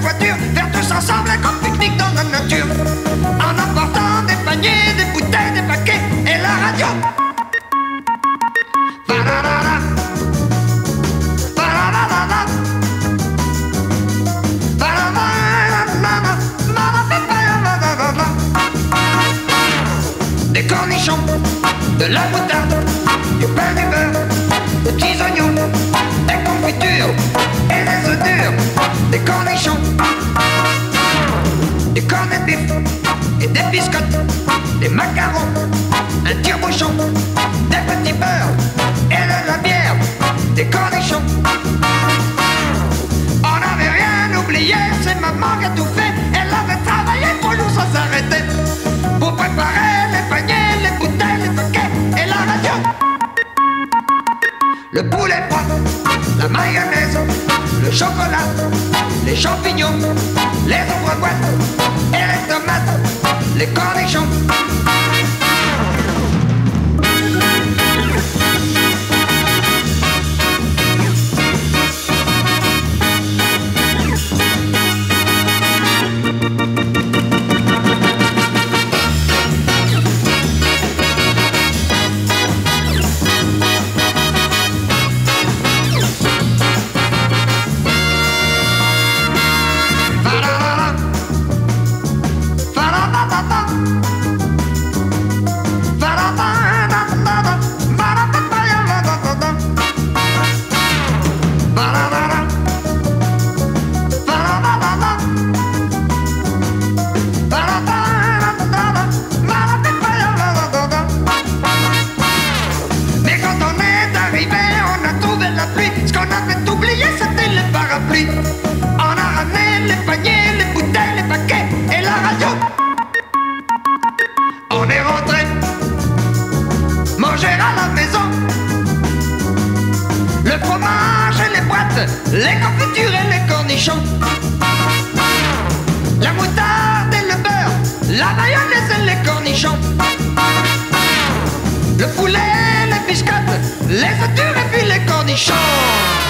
voiture, faire tous ensemble un pique-nique dans la nature. En apportant des paniers, des bouteilles, des paquets et la radio. Des cornichons, de la moutarde, du pain du beurre, des petits oignons, des des cornichons, des cornets de bif et des biscottes, des macarons, un tire-bouchon, des petits beurres et de la bière, des cornichons. On n'avait rien oublié, c'est maman qui a tout fait. Le poulet froid, la mayonnaise, le chocolat, les champignons, les ombres boîtes et les tomates, les cornichons. Ce qu'on avait oublié, c'était le parapluie. On a ramené les paniers, les bouteilles, les paquets et la radio. On est rentré manger à la maison. Le fromage et les boîtes, les confitures et les cornichons. La moutarde et le beurre, la mayonnaise et les cornichons. Le poulet, les biscottes, les œufs the.